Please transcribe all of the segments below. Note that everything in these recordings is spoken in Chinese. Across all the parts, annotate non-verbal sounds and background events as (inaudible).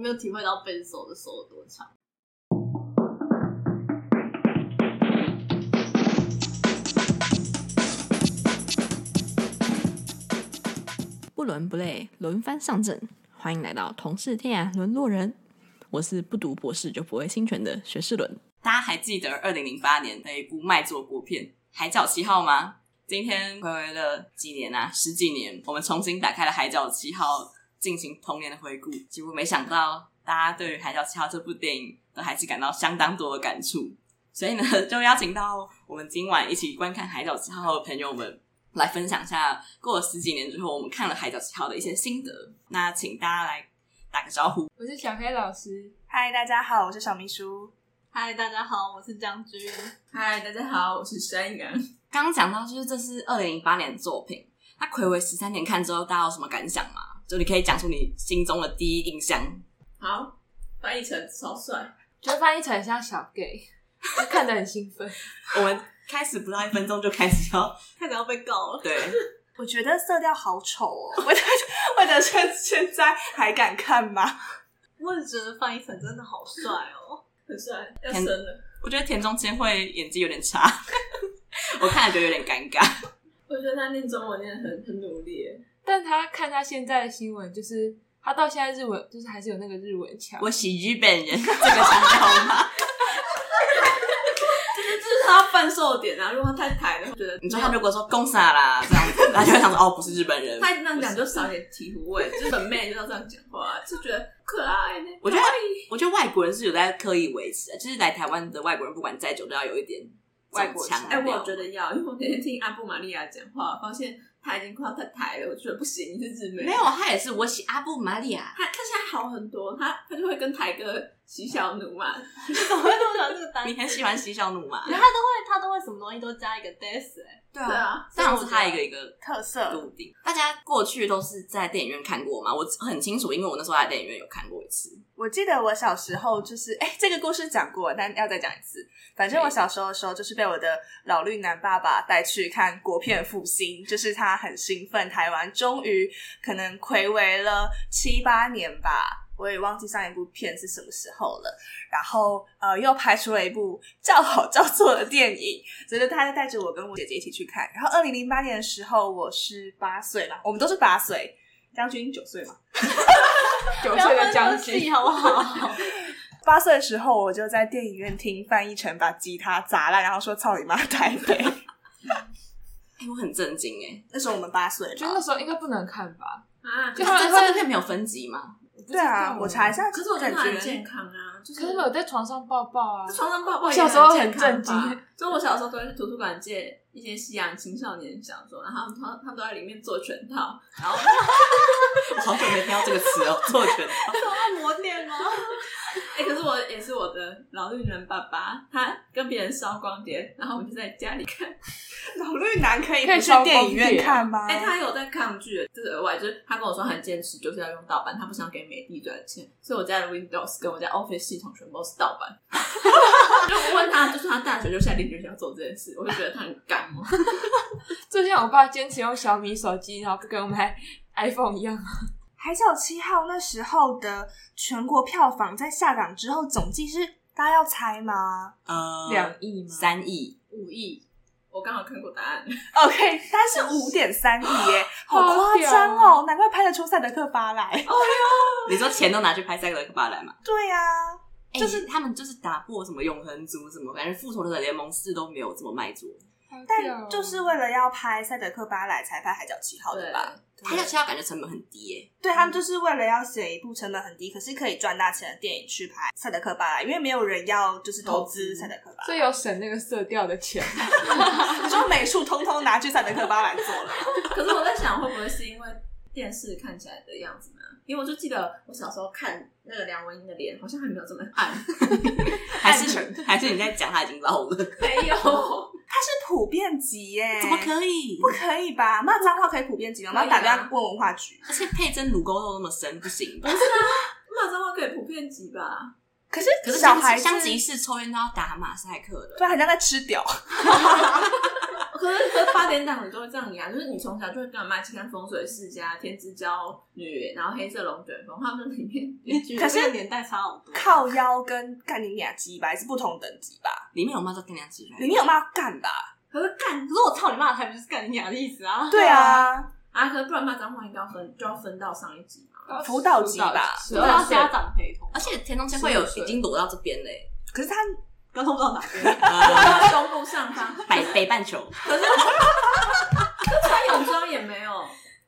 没有体会到贝斯手的手有多长。不伦不类，轮番上阵，欢迎来到同是天涯沦落人。我是不读博士就不会侵权的学士伦。大家还记得二零零八年的一部卖座国片《海角七号》吗？今天回味了几年啊，十几年，我们重新打开了《海角七号》，进行童年的回顾。几乎没想到，大家对于《海角七号》这部电影都还是感到相当多的感触。所以呢，就邀请到我们今晚一起观看《海角七号》的朋友们，来分享一下过了十几年之后，我们看了《海角七号》的一些心得。那请大家来打个招呼。我是小黑老师。嗨，大家好，我是小秘书。嗨，大家好，我是将军。嗨，大家好，我是山羊。刚刚讲到，就是这是二零零八年的作品，那暌违十三年看之后，大家有什么感想吗？就你可以讲出你心中的第一印象。好，翻译成超帅，觉得范逸臣很像小 gay，就看得很兴奋。(laughs) 我们开始不到一分钟就开始要 (laughs) 开始要被告了。对，我觉得色调好丑哦，(laughs) 我的我的现现在还敢看吗？我也觉得范逸臣真的好帅哦，很帅，要生了。我觉得田中千惠演技有点差。我看了觉得有点尴尬。我觉得他念中文念得很很努力，但他看他现在的新闻，就是他到现在日文就是还是有那个日文腔。我喜日本人，这个腔调吗？(laughs) 就是这是他贩售点啊！如果他太台了，我觉得你说他如果说公傻啦这样子，他就会想说哦，不是日本人。他那样讲就少点醍醐味，就是本妹就要这样讲话，就觉得可爱。我觉得我觉得外国人是有在刻意维持的，就是来台湾的外国人不管再久都要有一点。外国腔，哎、欸，我觉得要，因为我那天听阿布玛利亚讲话，发现他已经快要太台了，我觉得不行，你是日妹。没有，他也是我喜阿布玛利亚，他他现在好很多，他他就会跟台哥喜小奴嘛，你怎么会这么喜欢这个单词？你很喜欢喜小奴嘛？他都会他都会什么东西都加一个 des 哎、欸，对啊，这样是他一个一个特色固定。大家过去都是在电影院看过嘛？我很清楚，因为我那时候在电影院有看过一次。我记得我小时候就是，哎、欸，这个故事讲过，但要再讲一次。反正我小时候的时候，就是被我的老绿男爸爸带去看国片复兴，就是他很兴奋，台湾终于可能睽违了七八年吧，我也忘记上一部片是什么时候了。然后呃，又拍出了一部叫好叫座的电影，所以他就带着我跟我姐姐一起去看。然后二零零八年的时候，我是八岁嘛，我们都是八岁，将军九岁嘛。(laughs) 九岁的将军，好不好？(laughs) 八岁的时候，我就在电影院听范逸臣把吉他砸烂，然后说“操你妈台北”。(laughs) 哎，我很震惊哎！那时候我们八岁，就那时候应该不能看吧？啊，就他这部片没有分级吗？对啊，我查一下。可是我觉得他很健康啊，就是可是我有在床上抱抱啊，床上抱抱。我小时候很震惊，就我小时候都会去图书馆借一些西洋青少年小说，然后他们他们都在里面做全套，然后 (laughs) 我好久没听到这个词哦，做全套，做按摩店吗？哎、欸，可是我也是我的老绿人爸爸，他跟别人烧光碟，然后我就在家里看。老绿男可以可以去电影院看吗？哎、欸，他有在抗拒，就是额外，就是他跟我说很坚持，就是要用盗版，他不想给美的赚钱，所以我家的 Windows 跟我家 Office 系统全部都是盗版。(laughs) 就我问他，就是他大学就下定决心要做这件事，我就觉得他很干嘛。(laughs) 就像我爸坚持用小米手机，然后跟我们 iPhone 一样。《海角七号》那时候的全国票房在下档之后总计是，大家要猜吗？呃，两亿吗？三亿？五亿？我刚好看过答案。(laughs) OK，但是五点三亿耶，(laughs) 好夸张哦！难怪拍得出《赛德克巴莱》。哎呦，你说钱都拿去拍《赛德克巴莱》吗？对呀、啊，就是他们就是打破什么永恒族什么，感觉《复仇者联盟四》都没有这么卖座。但就是为了要拍《赛德克巴莱》才拍《海角七号》的吧？《海角七号》感觉成本很低耶。对，他们就是为了要写一部成本很低，可是可以赚大钱的电影去拍《赛德克巴莱》，因为没有人要就是投资《赛德克巴莱》，所以有省那个色调的钱。(laughs) 你说美术通通拿去《赛德克巴莱》做了。(laughs) 可是我在想，会不会是因为电视看起来的样子呢？因为我就记得我小时候看那个梁文音的脸，好像还没有这么暗，(laughs) 还是还是你在讲他已经老了？没有。它是普遍级耶？怎么可以？不可以吧？骂脏话可以普遍级吗？我们要打电话问文化局。而且佩珍乳沟肉那么深，不行。不是啊，骂脏话可以普遍级吧？可是可是小孩香吉士抽烟都要打马赛克的，对，好像在吃屌。(laughs) 可是可是八点档你都会这样演，就是你从小就会跟我妈一起看《风水世家》《天之娇女》，然后《黑色龙卷风》，他们里面可是年代差好多。靠腰跟干你俩鸡巴是不同等级吧？里面有骂到干你俩鸡巴，里面有骂干吧？可是干，可是我操你妈，才不是干你俩的意思啊！对啊，啊，可是不然骂脏话应该要分，就要分到上一集嘛，辅导级吧，都要家长陪同。而且田中千惠有已经躲到这边嘞，可是他刚通不知道哪边，(laughs) 东部上方，北北半球。可是穿泳装也没有，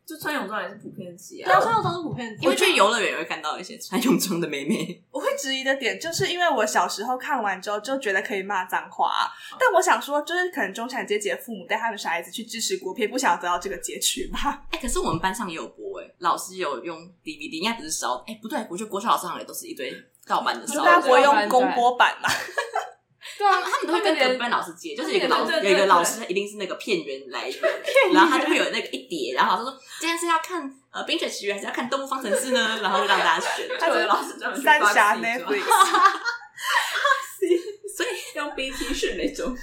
就穿泳装也是普遍级啊。对啊，穿泳装是普遍级，因为去游乐园也会看到一些穿泳装的妹妹。我会质疑的点，就是因为我小时候看完之后就觉得可以骂脏话，啊，但我想说，就是可能中产阶级的父母带他们小孩子去支持国片，不想要得到这个结局吧？哎、欸，可是我们班上也有播，哎，老师有用 DVD，应该不是烧。哎、欸，不对，我觉得国小老师好像也都是一堆盗版的烧，大家不会用公播版嘛？对啊，他们都会跟隔班老师借，就是有一个老师，有一个老师一定是那个片源来源，然后他就会有那个一叠，然后老师说今天是要看呃《冰雪奇缘》还是要看《动物方程式》呢？(laughs) 然后就让大家选，就有的老师专门三峡 Netflix，(laughs) (laughs) 所以用 BT 选那种。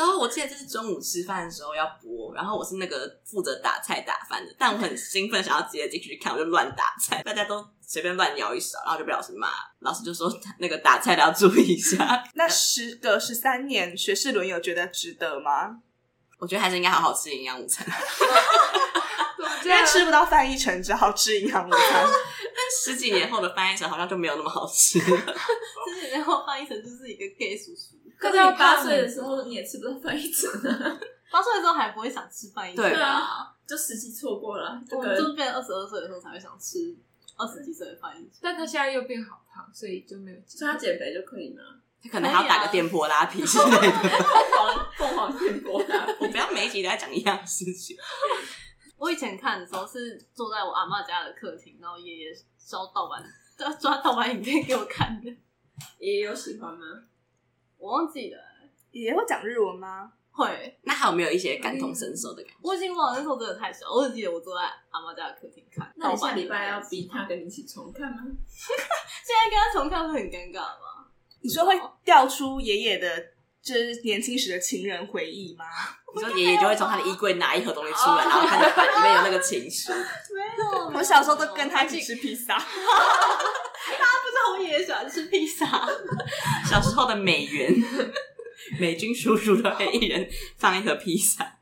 那时候我记得就是中午吃饭的时候要播，然后我是那个负责打菜打饭的，但我很兴奋想要直接进去看，我就乱打菜，大家都随便乱舀一勺，然后就被老师骂，老师就说那个打菜的要注意一下。(laughs) 那时隔十三年，学士伦有觉得值得吗？我觉得还是应该好好吃营养午餐，(laughs) 因为吃不到翻译成，只好吃营养午餐。(laughs) 但十几年后的翻译成好像就没有那么好吃了，十几年后翻译成就是一个 gay 叔叔。可是你八岁的时候，你也吃不到翻译成啊。八岁的时候还不会想吃翻译成，对啊，就时机错过了。我就是变二十二岁的时候才会想吃二十几岁的翻译成，但他现在又变好胖，所以就没有。所以他减肥就可以吗？他可能还要打个电波拉皮之类的。凤凰凤凰电波拉，我不要每一集都在讲一样事情。我以前看的时候是坐在我阿妈家的客厅，然后爷爷烧盗版，抓盗版影片给我看的。爷爷有喜欢吗？我忘记了，爷爷会讲日文吗？会。那还有没有一些感同身受的感觉？我已经忘了，那时候真的太小，我只记得我坐在阿妈家的客厅看。那你下礼拜要逼他跟你一起重看吗？(laughs) 现在跟他重看会很尴尬吗？你说会调出爷爷的，就是年轻时的情人回忆吗？你说爷爷就会从他的衣柜拿一盒东西出来，然后看着里面有那个情书。(laughs) 没有，我小时候都跟他一起吃披萨。(laughs) 我爷爷喜欢吃披萨。(laughs) 小时候的美元，(laughs) 美军叔叔都会一人放一盒披萨。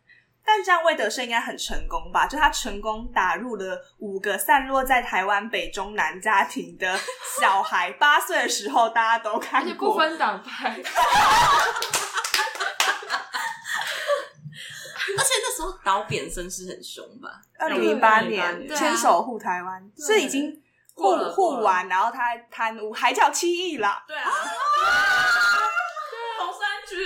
但这样魏德胜应该很成功吧？就他成功打入了五个散落在台湾北中南家庭的小孩，八岁的时候大家都看过，不分党派。(laughs) 而且那时候导扁声是很凶吧？二零零八年牵手护台湾，是已经。互互玩，然后他贪污，海角七亿啦。对啊，红三军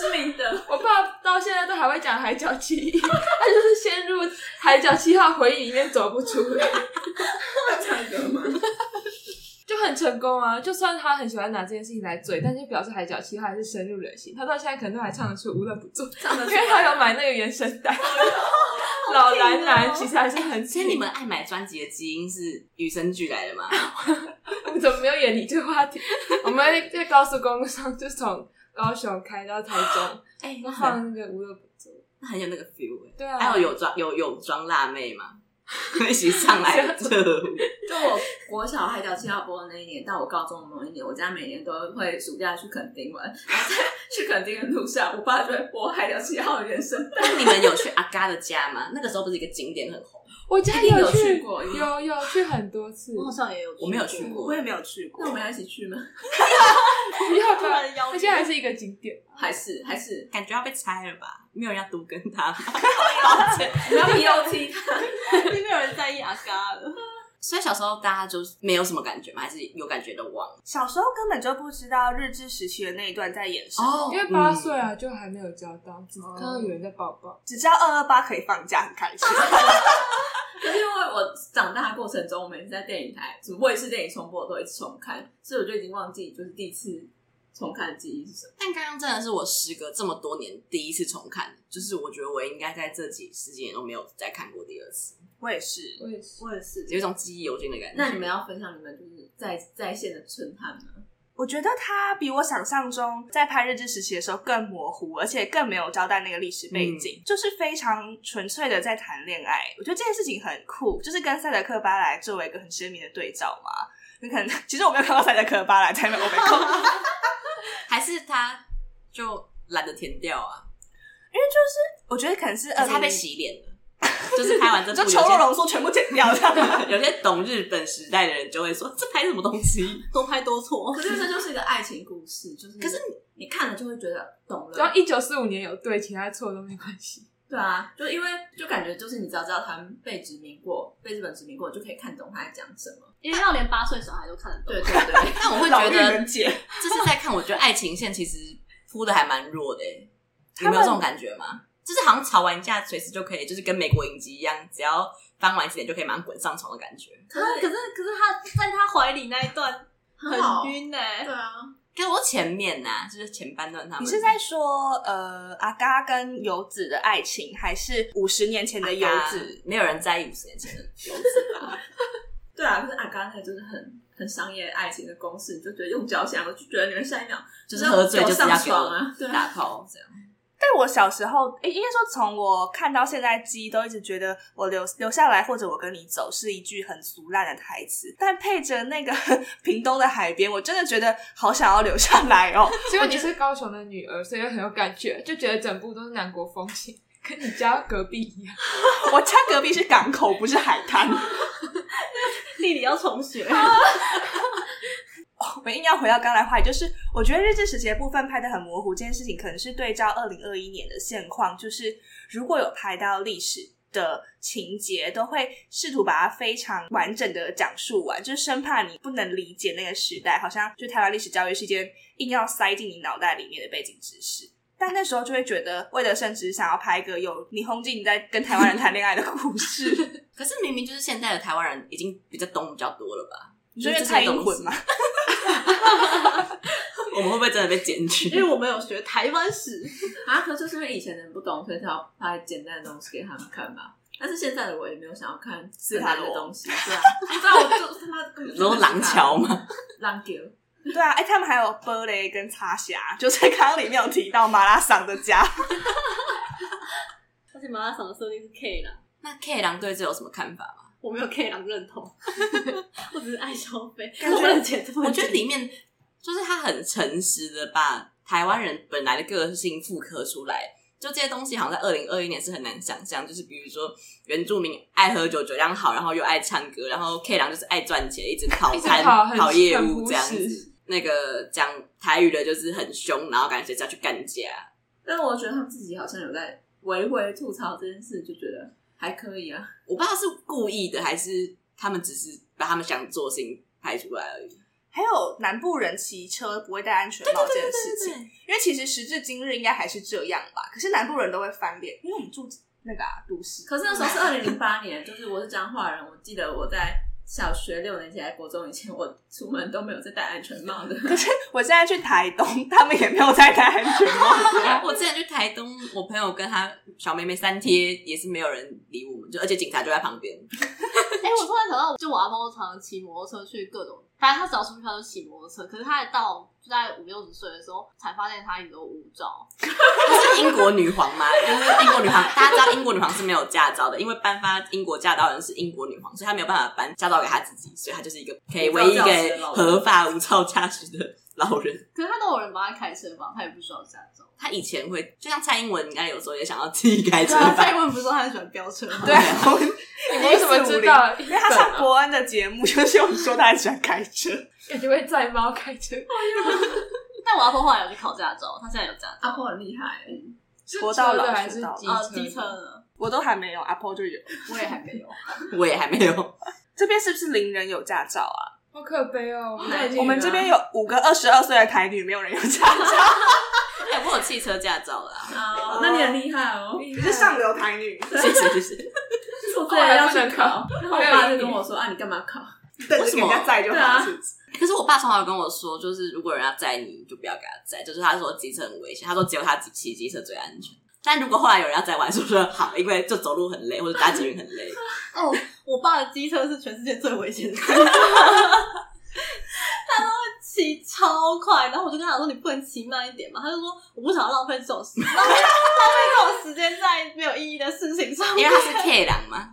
是明的。我爸到现在都还会讲海角七亿，他就是陷入海角七号回忆里面走不出来。(laughs) 会唱歌吗？就很成功啊！就算他很喜欢拿这件事情来嘴，但是表示海角七号还是深入人心。他到现在可能都还唱得出无乐不作，因为他有买那个原声带。(laughs) 老男男其实还是很，其实你们爱买专辑的基因是与生俱来的吗？我 (laughs) 们怎么没有远离这个话题？(laughs) 我们在高速公路上，就从高雄开到台中，哎、欸，放那个无乐不作，那很有那个 feel 哎。对啊，还有有装有有装辣妹吗？(laughs) 一起上来的。(laughs) 就我国小海角七号播的那一年，到我高中的某一年，我家每年都会暑假去垦丁玩。然后在去垦丁的路上，我爸就会播海角七号的原声。那你们有去阿嘎的家吗？那个时候不是一个景点很红。我家有有去过，有有去很多次。我好像也有，我没有去过，我也没有去过。那我们要一起去吗？(laughs) (laughs) 不要突然邀，而且还是一个景点，还是还是感觉要被拆了吧？没有人要读跟他，(laughs) 不要 P O T 他，没有人在意阿嘎了。所以小时候大家就没有什么感觉吗？还是有感觉的忘了？小时候根本就不知道日治时期的那一段在演什么，哦、因为八岁啊，就还没有交到，只看到有人在抱抱，只知道二二八可以放假，很开心。可是因为我长大的过程中，我每次在电影台，什么卫视电影重播，我都一直重看，所以我就已经忘记就是第一次重看的记忆是什么。但刚刚真的是我时隔这么多年第一次重看，就是我觉得我应该在这几十几年都没有再看过第二次。我也是，我也是，我也是，有一种记忆犹新的感觉。那你们要分享你们就是在在线的震撼吗？我觉得他比我想象中在拍日治时期的时候更模糊，而且更没有交代那个历史背景，嗯、就是非常纯粹的在谈恋爱。我觉得这件事情很酷，就是跟塞德克巴莱作为一个很鲜明的对照嘛。你可能其实我没有看到塞德克巴莱，才没有被扣，(laughs) 还是他就懒得填掉啊？因为就是我觉得可能是，是他被洗脸了。就是拍完这部，就丑陋浓缩全部剪掉这样。(laughs) 有些懂日本时代的人就会说：“这拍什么东西？(laughs) 多拍多错。”可是这就是一个爱情故事，就是可是你看了就会觉得懂了。只要一九四五年有对，其他错都没关系。对啊，就因为就感觉就是你只要知道他们被殖民过，被日本殖民过，就可以看懂他在讲什么。因为要连八岁小孩都看得懂。对对对。(laughs) 但我会觉得，这是在看，我觉得爱情线其实铺的还蛮弱的。你有没有这种感觉吗？就是好像吵完架随时就可以，就是跟美国影集一样，只要翻完几点就可以马上滚上床的感觉。可是可是可是他在他怀里那一段很晕呢、欸。对啊，可是我前面呢、啊，就是前半段他们。你是在说呃阿嘎跟游子的爱情，还是五十年前的游子？没有人在意五十年前的游子吧？(laughs) 对啊，可是阿嘎他就是很很商业爱情的公式，就觉得用脚想，我就觉得你们下一秒就是喝醉就是要爽啊，打炮这样。但我小时候，诶、欸，应该说从我看到现在，记忆都一直觉得我留留下来，或者我跟你走是一句很俗烂的台词。但配着那个 (laughs) 屏东的海边，我真的觉得好想要留下来哦。(laughs) 结果你是高雄的女儿，所以很有感觉，就觉得整部都是南国风情，跟你家隔壁一样。(laughs) 我家隔壁是港口，不是海滩。地理要重学。(laughs) 我们硬要回到刚才话题，就是我觉得日治时期的部分拍的很模糊，这件事情可能是对照二零二一年的现况，就是如果有拍到历史的情节，都会试图把它非常完整的讲述完，就是生怕你不能理解那个时代，好像就台湾历史教育是一件硬要塞进你脑袋里面的背景知识。但那时候就会觉得，魏德圣只是想要拍一个有霓虹镜在跟台湾人谈恋爱的故事，(laughs) 可是明明就是现在的台湾人已经比较懂比较多了吧？你说蔡英文吗？(laughs) (laughs) 我们会不会真的被剪去？因为我们有学台湾史啊，可是就是因为以前人不懂，所以才要拍简单的东西给他们看吧。但是现在的我也没有想要看简单的东西，(laughs) 对啊，你知道我就他妈，然后廊桥吗？廊桥，对啊，哎、欸，他们还有玻璃跟插虾，(laughs) 就在刚刚里面有提到马拉桑的家，而且马拉桑的设定是 K 狼，那 K 狼对这有什么看法吗？我没有 K 狼认同，(laughs) 我只是爱消费，我不能剪，我觉得里面。就是他很诚实的把台湾人本来的个性复刻出来，就这些东西好像在二零二一年是很难想象。就是比如说原住民爱喝酒，酒量好，然后又爱唱歌，然后 K 郎就是爱赚钱，一直跑摊跑业务这样子。那个讲台语的就是很凶，然后感觉是要去干架。但我觉得他们自己好像有在微微吐槽这件事，就觉得还可以啊。我不知道是故意的，还是他们只是把他们想做的事情拍出来而已。还有南部人骑车不会戴安全帽这件事情，因为其实时至今日应该还是这样吧。可是南部人都会翻脸，因为我们住那个、啊、都市。可是那时候是二零零八年，就是我是彰化人，我记得我在小学六年级还国中以前，我出门都没有在戴安全帽的。(laughs) 可是我现在去台东，他们也没有在戴安全帽。(laughs) 我之前去台东，我朋友跟他小妹妹三贴，也是没有人理我们，就而且警察就在旁边。(laughs) 哎、欸，我突然想到，就我阿猫常常骑摩托车去各种。反正他只要出去，他就骑摩托车。可是他还到就在五六十岁的时候，才发现他一直都无照。不是英国女皇吗？就是英国女皇，大家知道英国女皇是没有驾照的，因为颁发英国驾照的人是英国女皇，所以她没有办法颁驾照给她自己，所以她就是一个可以唯一一个合法无照驾驶的老人。可是他都有人帮他开车吧？他也不需要驾照。他以前会，就像蔡英文，应该有时候也想要自己开车。蔡英文不是说他很喜欢飙车吗？对，你为什么知道？(laughs) 因为他上博恩的节目，就是有说他很喜欢开车，感觉会载猫开车。(laughs) 但我阿婆后来有去考驾照，他现在有驾照。阿婆很厉害，活到老还是机车的？我都还没有，阿婆就有，我也还没有，(laughs) 我也还没有。这边是不是零人有驾照啊？好可悲哦！我们这边有五个二十二岁的台女，没有人有驾照。(laughs) 哎，我有汽车驾照啦。哦，那你很厉害哦，你是上流台女。谢谢谢谢。我后来要去考，我爸就跟我说：“啊，你干嘛考？为什么要载就好？”可是我爸从小跟我说，就是如果人家载你，就不要给他载。就是他说机车很危险，他说只有他骑机车最安全。但如果后来有人要再玩，是不是好，因为就走路很累，或者搭捷运很累。(laughs) 哦，我爸的机车是全世界最危险的。(laughs) 他都会骑超快。然后我就跟他说：“你不能骑慢一点嘛？他就说我不想要浪费这种时间，浪 (laughs) 费浪费这种时间在没有意义的事情上面。因为他是 K 狼嘛？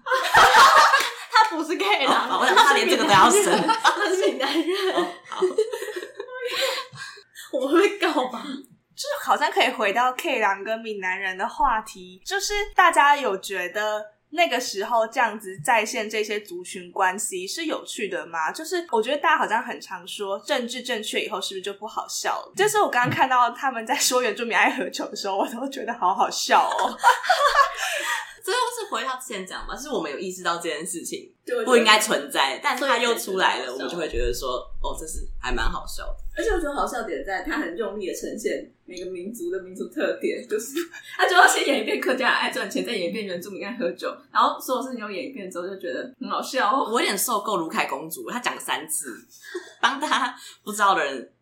他不是 K 狼，我想他连这个都要生，他是闽南人。哦、好，我会被告吧？就是好像可以回到 K 狼跟闽南人的话题，就是大家有觉得。那个时候这样子再现这些族群关系是有趣的吗？就是我觉得大家好像很常说政治正确以后是不是就不好笑了？就是我刚刚看到他们在说原住民爱喝酒的时候，我都觉得好好笑哦。最后是回到之前讲嘛，就是我们有意识到这件事情不应该存在，但是他又出来了，我们就会觉得说，哦，这是还蛮好笑的。而且我觉得好笑点在，他很用力的呈现每个民族的民族特点，就是他就要先演一遍客家爱赚钱，再演一遍原住民爱喝酒，然后所有事情都演一遍之后，就觉得很好笑哦。(laughs) 我有点受够卢凯公主，他讲了三次，帮他不知道的人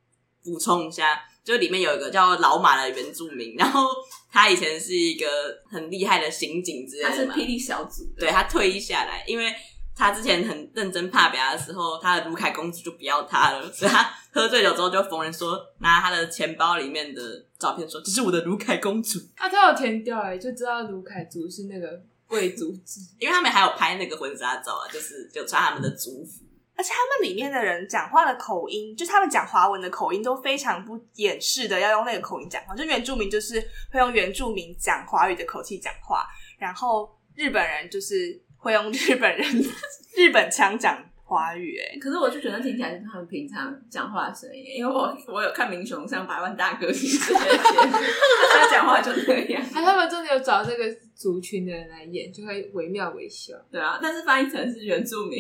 补充一下。就里面有一个叫老马的原住民，然后他以前是一个很厉害的刑警之类的，他是霹雳小组，对，他退役下来，因为他之前很认真怕表的时候，他的卢凯公主就不要他了，所以他喝醉酒之后就逢人说拿他的钱包里面的照片说这是我的卢凯公主。啊，他有填掉哎，就知道卢凯族是那个贵族，因为他们还有拍那个婚纱照啊，就是就穿他们的族服。而且他们里面的人讲话的口音，就是他们讲华文的口音都非常不掩饰的要用那个口音讲话。就原住民就是会用原住民讲华语的口气讲话，然后日本人就是会用日本人 (laughs) 日本腔讲华语。哎，可是我就觉得听起来是他们平常讲话的声音，因为我我有看《明雄像百万大歌星》这些，他讲话就这样。哎，他们真的有找这个族群的人来演，就会惟妙惟肖。对啊，但是翻译成是原住民。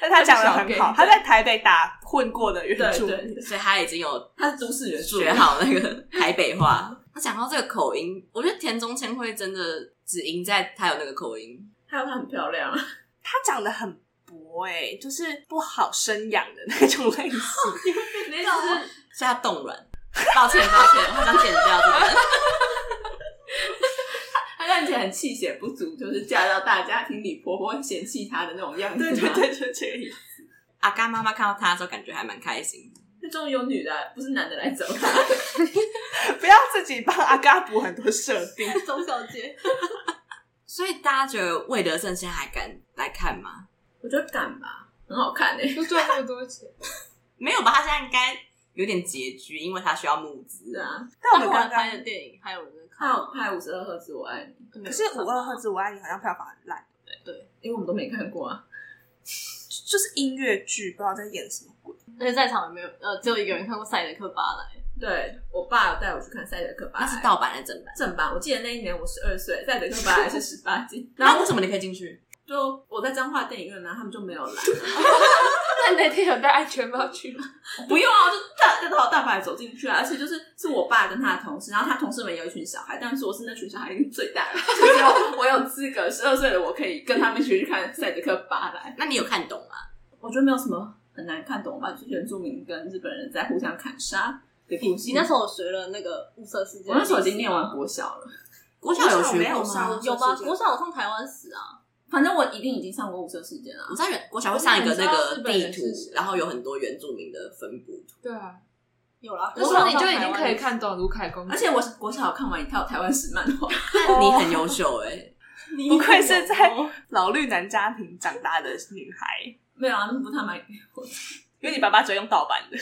但他讲的很好，他在台北打混过的原住民，对对，所以他已经有他是都市原住民，学好那个台北话。(laughs) 他讲到这个口音，我觉得田中千惠真的只赢在他有那个口音，还有他很漂亮，他长得很薄哎、欸，就是不好生养的那种类型，(laughs) 那种是他冻卵。抱歉抱歉，我想剪掉这个。看起来很气血不足，就是嫁到大家庭里，婆婆很嫌弃她的那种样子。对对对，就这个意思。阿嘎妈妈看到她的时候，感觉还蛮开心。那终于有女的，不是男的来找她。(laughs) 不要自己帮阿嘎补很多设定，(laughs) 钟小姐。(laughs) 所以大家觉得魏德圣现在还敢来看吗？我觉得敢吧，很好看诶、欸，都赚那么多钱。没有吧？他现在应该有点拮据，因为他需要募资。对啊，但我们刚刚拍的电影还有人。他有拍五十二赫兹我爱你，可是五二赫兹我爱你好像票房很烂，对对，因为我们都没看过啊，就是音乐剧，不知道在演什么鬼。而且在场有没有呃，只有一个人看过《赛德克巴莱》。对，我爸有带我去看《赛德克巴莱》，那是盗版还是正版？正版。我记得那一年我十二岁，《赛德克巴莱》是十八禁。(laughs) 然后为什么你可以进去？就我在彰化电影院呢，他们就没有来。(laughs) (laughs) 那那天有戴安全帽去吗？(laughs) 不用啊，我就大大大大走进去啊。而且就是是我爸跟他的同事，然后他同事们有一群小孩，但是我是那群小孩里面最大的，所以我有资格，十二岁的我可以跟他们一起去看赛德克巴莱。那你有看懂吗？我觉得没有什么很难看懂吧，就是原住民跟日本人在互相砍杀的故事。你那时候学了那个物色事件，我那时候已经念完国小了，国小有学过吗？有吗？国小有上台湾史啊。反正我一定已经上过雾社事件了。我在原国小会上一个那个地图，然后有很多原住民的分布图。对啊，有啦。那时候你就已经可以看懂卢凯公，而且我国小看完一套台湾史漫画。(laughs) 你很优秀哎、欸，(laughs) 不愧是在 (laughs) 老绿男家庭长大的女孩。没有啊，那不他买给我，因为你爸爸只会用盗版的。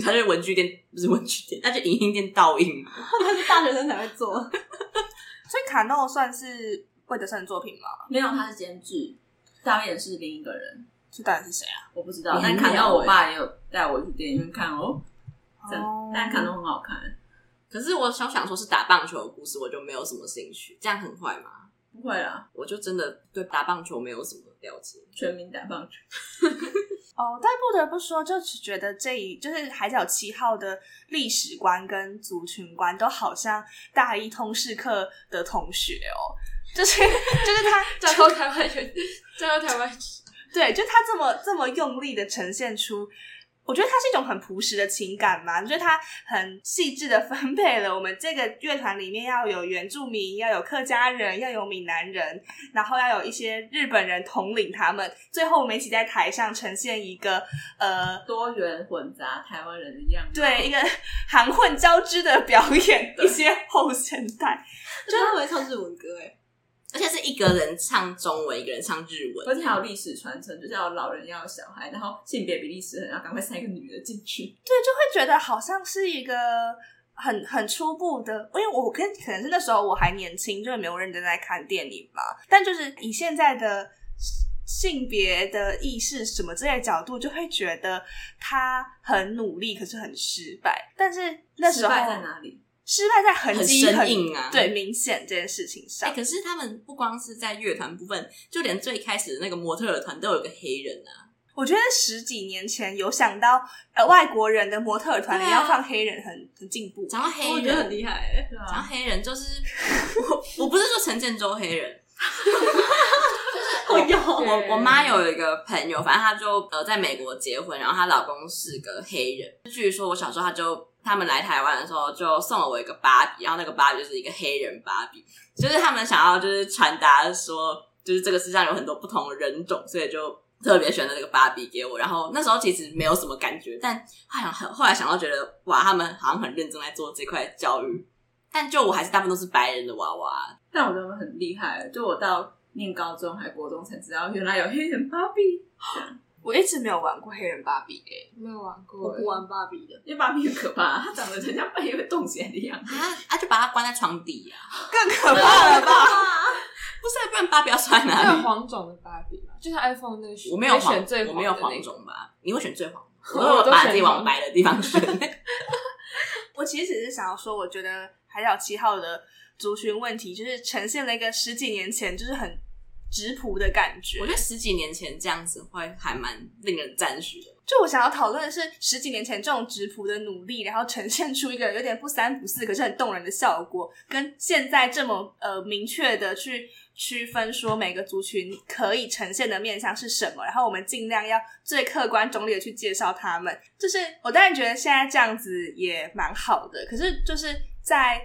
他就是文具店，不是文具店，那就影印店倒印。那是大学生才会做。所以卡诺算是。魏德圣的作品吗？没有，他是监制，导演是另一个人。这导演是谁啊？我不知道。但看到我爸也有带我去电影院看哦，哦但看都很好看。可是我想想说是打棒球的故事，我就没有什么兴趣。这样很坏吗？不会啊，我就真的对打棒球没有什么了解。全民打棒球。(laughs) 哦，但不得不说，就是觉得这一就是《海角七号》的历史观跟族群观都好像大一通识课的同学哦。(laughs) 就是就是他讲到台湾人，讲到台湾，对，就他这么这么用力的呈现出我觉得它是一种很朴实的情感嘛，就是它很细致的分配了我们这个乐团里面要有原住民，要有客家人，要有闽南人，然后要有一些日本人统领他们，最后我们一起在台上呈现一个呃多元混杂台湾人的样子，对，一个含混交织的表演，一些后现代，就他会唱日文歌诶。而且是一个人唱中文，一个人唱日文，而且还有历史传承，就是要老人要有小孩，然后性别比例失衡，然后赶快塞一个女的进去。对，就会觉得好像是一个很很初步的，因为我跟可能是那时候我还年轻，就是没有认真在看电影嘛。但就是以现在的性别的意识什么这些角度，就会觉得他很努力，可是很失败。但是那时候失败在哪里？失败在痕迹很，很硬啊，对，明显这件事情上。哎、欸，可是他们不光是在乐团部分，就连最开始的那个模特儿团都有个黑人啊。我觉得十几年前有想到呃外国人的模特儿团里要放黑人很，很很进步。讲到黑人，我觉得很厉害。讲、啊、到黑人，就是我我不是说陈建州黑人，(laughs) 我有我我妈有一个朋友，反正她就呃在美国结婚，然后她老公是个黑人。据说我小时候她就。他们来台湾的时候，就送了我一个芭比，然后那个芭比就是一个黑人芭比，就是他们想要就是传达说，就是这个世上有很多不同的人种，所以就特别选了这个芭比给我。然后那时候其实没有什么感觉，但后来后来想到觉得哇，他们好像很认真在做这块教育，但就我还是大部分都是白人的娃娃，但我觉得很厉害。就我到念高中还国中才知道，原来有黑人芭比。(laughs) 我一直没有玩过黑人芭比诶，没有玩过，我不玩芭比的，因为芭比很可怕，它长得很像半夜会动起来的样子。啊啊！就把它关在床底啊，更可怕了吧？(laughs) 不是，不然芭比要穿哪里？有黄种的芭比嘛，就是 iPhone 那个选，我没有选最黄，我没有黄种吧？你会选最黄？(laughs) 我都把自己往白的地方选。(laughs) 我其实只是想要说，我觉得海角七号的族群问题，就是呈现了一个十几年前就是很。质朴的感觉，我觉得十几年前这样子会还蛮令人赞许的。就我想要讨论的是，十几年前这种直朴的努力，然后呈现出一个有点不三不四，可是很动人的效果，跟现在这么呃明确的去区分说每个族群可以呈现的面向是什么，然后我们尽量要最客观中立的去介绍他们。就是我当然觉得现在这样子也蛮好的，可是就是在。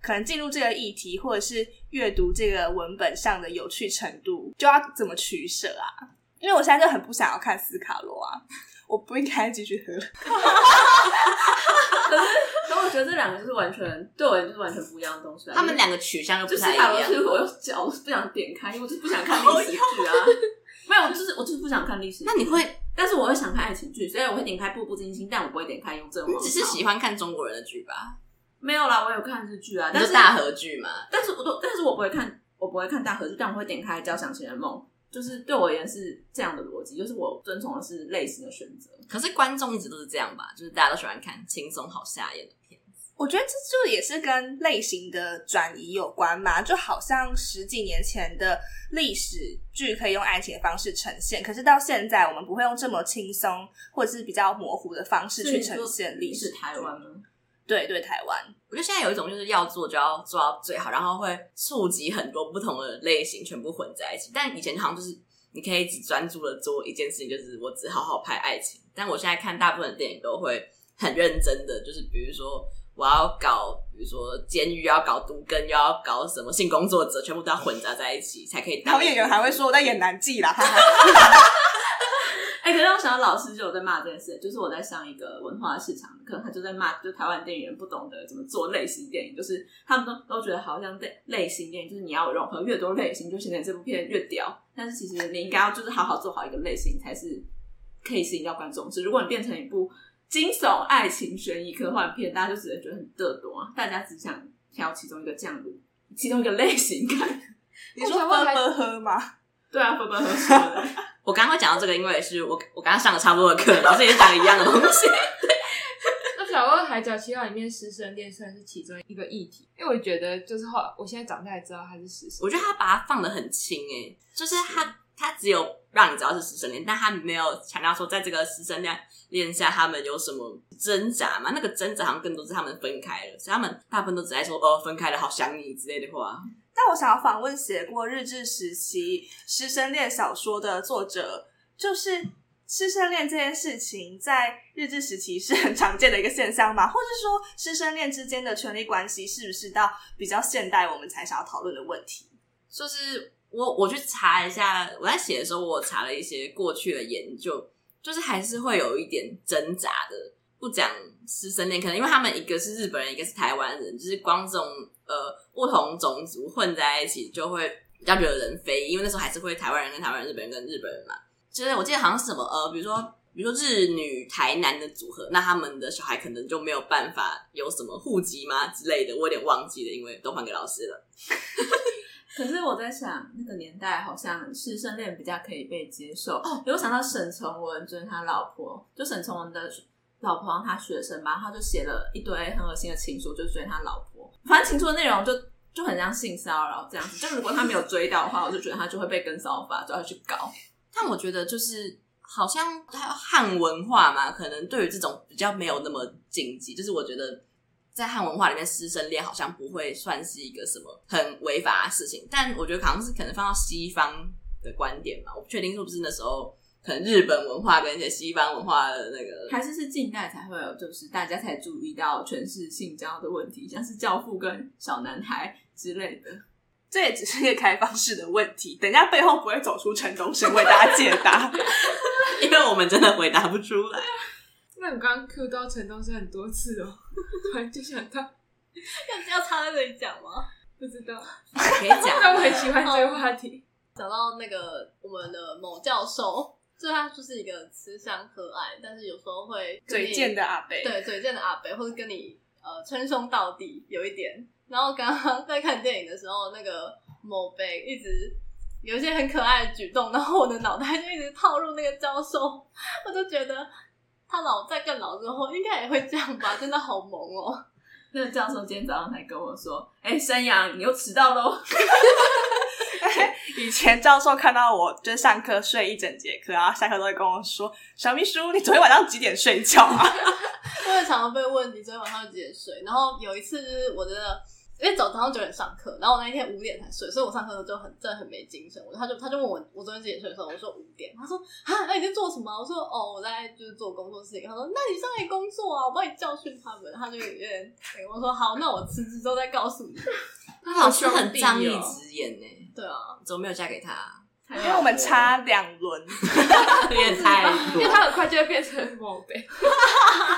可能进入这个议题，或者是阅读这个文本上的有趣程度，就要怎么取舍啊？因为我现在就很不想要看斯卡罗啊，(laughs) 我不应该继续喝了。(laughs) 可是，可我觉得这两个就是完全对我就是完全不一样的东西。他们两个取向又不太一样。斯卡罗是我又脚不想点开，因为我就是不想看历史剧啊。(laughs) 没有，就是我就是不想看历史剧。那你会，但是我会想看爱情剧，所以我会点开《步步惊心》，但我不会点开《雍正王朝》。你只是喜欢看中国人的剧吧？没有啦，我有看日剧啊，但是大合剧嘛。但是我都，但是我不会看，我不会看大合剧，但我会点开《交响情人梦》，就是对我而言是这样的逻辑，就是我遵从的是类型的选择。可是观众一直都是这样吧，就是大家都喜欢看轻松好下咽的片子。我觉得这就也是跟类型的转移有关嘛，就好像十几年前的历史剧可以用爱情的方式呈现，可是到现在我们不会用这么轻松或者是比较模糊的方式去呈现历史。台湾吗？对对，台湾，我觉得现在有一种就是要做就要做到最好，然后会触及很多不同的类型，全部混在一起。但以前好像就是你可以只专注的做一件事情，就是我只好好拍爱情。但我现在看大部分的电影都会很认真的，就是比如说我要搞，比如说监狱要搞毒根，又要搞什么性工作者，全部都要混杂在一起才可以。然后演员还会说我在演男妓啦。(laughs) 哎、欸，可是我想到老师就有在骂这件事，就是我在上一个文化市场课，他就在骂，就台湾电影人不懂得怎么做类型电影，就是他们都都觉得好像类类型电影就是你要融合越多类型，就显得这部片越屌。但是其实你应该要就是好好做好一个类型，才是可以吸引到观众。是如果你变成一部惊悚、爱情、悬疑、科幻片，大家就只能觉得很嘚多啊，大家只想挑其中一个这样子，其中一个类型看。你说分分喝吗？对啊。(laughs) 我刚刚会讲到这个，因为是我我刚刚上了差不多的课，老师也讲一样的东西。对，(laughs) 那想问《海角七号》里面师生恋算是其中一个议题，因为我觉得就是后来我现在长大也知道他是师生。我觉得他把它放的很轻，诶，就是他他只有让你知道是师生恋，但他没有强调说在这个师生恋恋下他们有什么挣扎嘛？那个挣扎好像更多是他们分开了，所以他们大部分都只在说哦，分开了，好想你之类的话。但我想要访问写过日治时期师生恋小说的作者，就是师生恋这件事情在日治时期是很常见的一个现象吗？或是说师生恋之间的权力关系是不是到比较现代我们才想要讨论的问题？就是我我去查一下，我在写的时候我查了一些过去的研究，就是还是会有一点挣扎的。不讲师生恋，可能因为他们一个是日本人，一个是台湾人，就是光这种呃不同种族混在一起就会比较惹人非议，因为那时候还是会台湾人跟台湾人，日本人跟日本人嘛。就是我记得好像是什么呃，比如说比如说日女台男的组合，那他们的小孩可能就没有办法有什么户籍吗之类的，我有点忘记了，因为都还给老师了。(laughs) 可是我在想，那个年代好像师生恋比较可以被接受。哦，有想到沈从文就是他老婆，就沈从文的老婆他学生吧，他就写了一堆很恶心的情书，就追他老婆。反正情书的内容就就很像性骚扰这样子。就如果他没有追到的话，我就觉得他就会被跟骚法，就要去搞。但我觉得就是好像汉文化嘛，可能对于这种比较没有那么禁忌。就是我觉得在汉文化里面，师生恋好像不会算是一个什么很违法的事情。但我觉得好像是可能放到西方的观点嘛，我不确定是不是那时候可能日本文化跟一些西方文化的那个，还是是近代才会有，就是大家才注意到全是性交的问题，像是教父跟小男孩之类的。这也只是一个开放式的问题，等一下背后不会走出陈东升为大家解答，(laughs) 因为我们真的回答不出来。(laughs) 那你刚刚 Q 到陈东升很多次哦，突然就想到要要插在这里讲吗？不知道，可以讲。(laughs) 但我很喜欢这个话题。讲到那个我们的某教授，就他就是一个慈祥可爱，但是有时候会嘴贱的阿北，对嘴贱的阿北，或者跟你呃称兄道弟有一点。然后刚刚在看电影的时候，那个某贝一直有一些很可爱的举动，然后我的脑袋就一直套入那个教授，我就觉得他老在更老之后应该也会这样吧，真的好萌哦。那个教授今天早上才跟我说：“哎、欸，山羊，你又迟到喽。(laughs) ”以前教授看到我就是上课睡一整节课，然后下课都会跟我说：“小秘书，你昨天晚上几点睡觉啊？” (laughs) 我也常常被问你昨天晚上几点睡，然后有一次就是我的。因为早早上九点上课，然后我那一天五点才睡，所以我上课的时候就很真的很没精神。我他就他就问我我昨天几点睡的时候，我说五点。他说啊，那你在做什么？我说哦，我在就是做工作事情。他说那你上来工作啊，我帮你教训他们。他就有点我说好，那我辞职之后再告诉你。他老师很仗义直言呢。对啊，怎么没有嫁给他？因为我们差两轮，有点太多，因为他很快就会变成墓碑，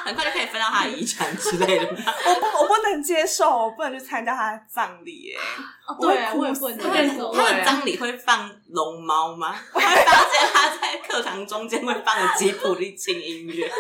很快就可以分到他的遗产之类的。(laughs) 我不，我不能接受，我不能去参加他的葬礼。哎、哦，对，我也不能接受。他的葬礼会放龙猫吗？我还发现他在课堂中间会放个吉普力轻音乐。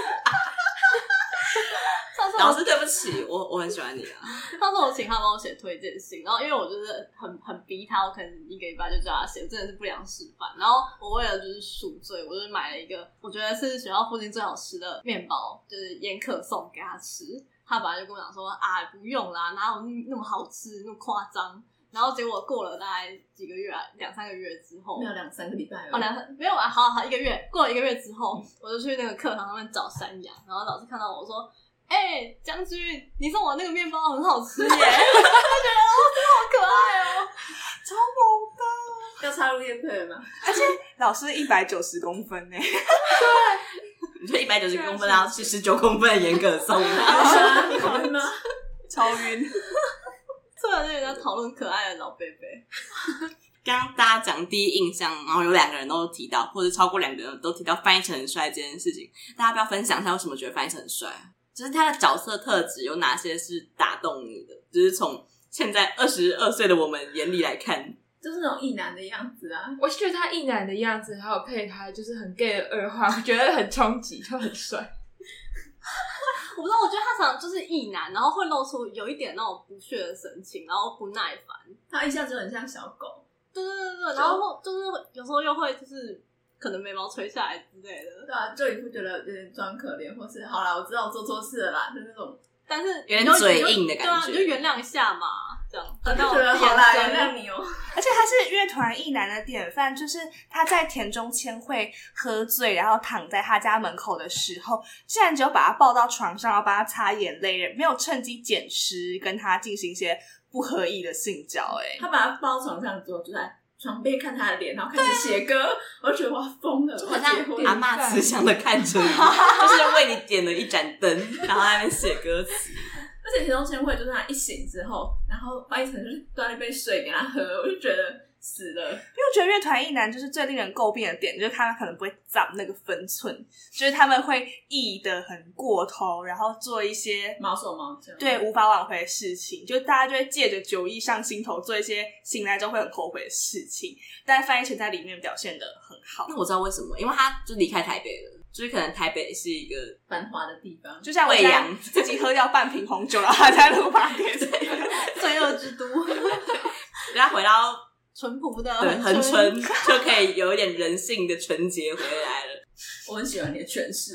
老师，对不起，我我很喜欢你啊。上次我请他帮我写推荐信，然后因为我就是很很逼他，我可能一个礼拜就叫他写，我真的是不良示范。然后我为了就是赎罪，我就买了一个我觉得是学校附近最好吃的面包，就是盐可送给他吃。他本来就跟我讲说啊，不用啦，哪有那么好吃，那么夸张。然后结果过了大概几个月，两三个月之后，没有两三个礼拜哦，两三没有啊，好好一个月，过了一个月之后，我就去那个课堂上面找山羊，然后老师看到我说。哎、欸，将军，你送我那个面包很好吃耶！(laughs) 他觉得哦，真的好可爱哦，(laughs) 超萌的。要插入业配吗？(laughs) 而且老师一百九十公分呢。对，你说一百九十公分，然后七十九公分的严格送他，好晕吗？超晕。突然间在讨论可爱的老贝贝。刚刚大家讲第一印象，然后有两个人都提到，或者超过两个人都提到翻译成很帅这件事情，大家不要分享一下为什么觉得翻译成很帅？就是他的角色特质有哪些是打动你的？就是从现在二十二岁的我们眼里来看，就是那种异男的样子啊！我觉得他异男的样子，还有配他就是很 gay 的二话，我觉得很冲击，就很帅。(laughs) 我不知道，我觉得他常常就是异男，然后会露出有一点那种不屑的神情，然后不耐烦。他一下子很像小狗，对对对对，然后就是有时候又会就是。可能眉毛垂下来之类的，对啊，就你会觉得有点装可怜，或是好啦，我知道我做错事了啦，就那种，但是有点嘴硬的感觉，对啊，你就原谅一下嘛，这样，我就觉得好啦，原谅你哦。而且他是乐团一男的典范，就是他在田中千惠喝醉，然后躺在他家门口的时候，竟然只有把他抱到床上，然后帮他擦眼泪，没有趁机捡尸，跟他进行一些不合意的性交。哎，他把他抱到床上之后，就在。床边看他的脸，然后开始写歌，我就觉得哇疯了，就好像阿嬷慈祥的看着你，(laughs) 就是为你点了一盏灯，然后在那边写歌词。而且田中千惠就是他一醒之后，然后翻译成就是端一杯水给他喝，我就觉得。死了，因为我觉得乐团一男就是最令人诟病的点，就是他们可能不会掌那个分寸，就是他们会意的很过头，然后做一些毛手毛脚，对无法挽回的事情，就大家就会借着酒意上心头，做一些醒来之后会很后悔的事情。但范逸臣在里面表现的很好，那我知道为什么，因为他就离开台北了，就是可能台北是一个繁华的地方，就像魏阳 (laughs) 自己喝掉半瓶红酒了，他在录 (laughs) 八点罪恶之都，(laughs) 然后回到。淳朴的，对，很纯，就可以有一点人性的纯洁回来了。我很喜欢你的诠释。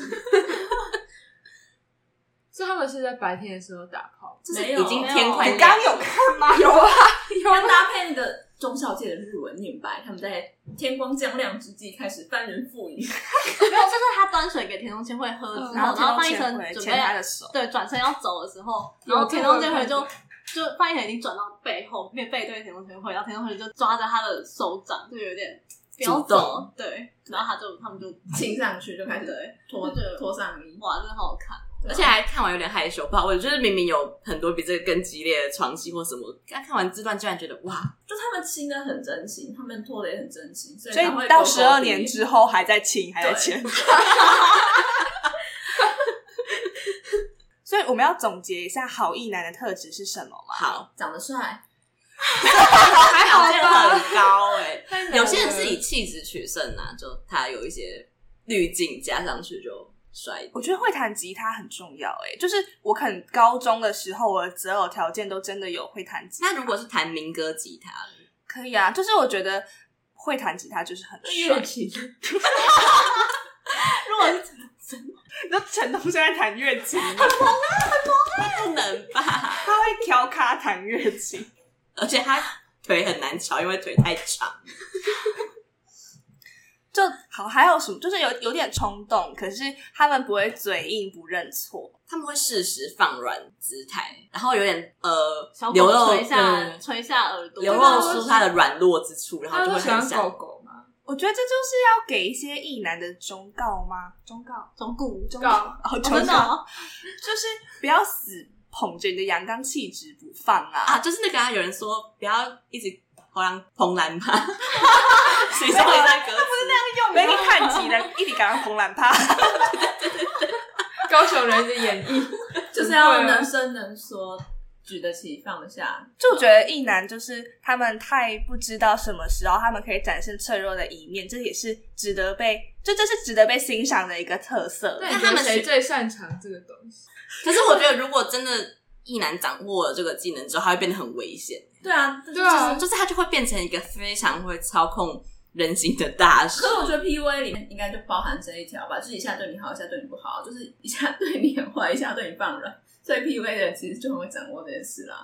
所以他们是在白天的时候打炮，就是已经天快。你刚刚有看吗？有啊，有要搭配那个中校界的日文念白，他们在天光将亮之际开始翻云覆雨。(laughs) 没有，就是他端水给田中千惠喝，然后然后范逸臣准备他的手，对，转身要走的时候，然后田中千惠就。就范逸臣已经转到背后，面背对田中千惠，然后田中千惠就抓着他的手掌，就有点不要走，对，然后他就他们就亲上去，就开始脱着脱上衣，哇，真的好好看，而且还看完有点害羞，不好，我就是明明有很多比这个更激烈的床戏或什么，刚看完这段居然觉得哇，就他们亲的很真心，他们拖的也很真心，所以，所以到十二年之后还在亲，还在牵。(laughs) 所以我们要总结一下好意男的特质是什么吗？好，长得帅，还好吧，很高哎、欸。(laughs) 有些人是以气质取胜呐、啊，就他有一些滤镜加上去就帅。我觉得会弹吉他很重要哎、欸，就是我可能高中的时候，我的择偶条件都真的有会弹吉他。那如果是弹民歌吉他，可以啊，就是我觉得会弹吉他就是很帅。(laughs) 如果是。(laughs) 你说陈东现在弹乐器，很萌啊，很萌啊，不能吧？他会挑咖弹乐器，而且他腿很难乔，因为腿太长。就好，还有什么？就是有有点冲动，可是他们不会嘴硬不认错，他们会适时放软姿态，然后有点呃，流露垂下垂下耳朵，流露出他的软弱之处，然后就会很像狗狗吗。我觉得这就是要给一些异男的忠告吗？忠告、忠告、忠告哦，真的，就是不要死捧着你的阳刚气质不放啊！啊，就是那个有人说不要一直好像捧兰趴，谁说的那个？他不是那样用，没你看急的，一直赶上捧兰趴。高雄人的演绎就是要能伸能缩。举得起放得下，就觉得一男就是他们太不知道什么时候他们可以展现脆弱的一面，这也是值得被，就这是值得被欣赏的一个特色。那他们谁最擅长这个东西？可是我觉得，如果真的异男掌握了这个技能之后，他会变得很危险。对啊，对啊，就是，就是他就会变成一个非常会操控人心的大师。所以我觉得 PUA 里面应该就包含这一条吧，就是一下对你好，一下对你不好，就是一下对你很坏，一下对你放软。所以 PUA 的人其实就很会掌握这件事啦。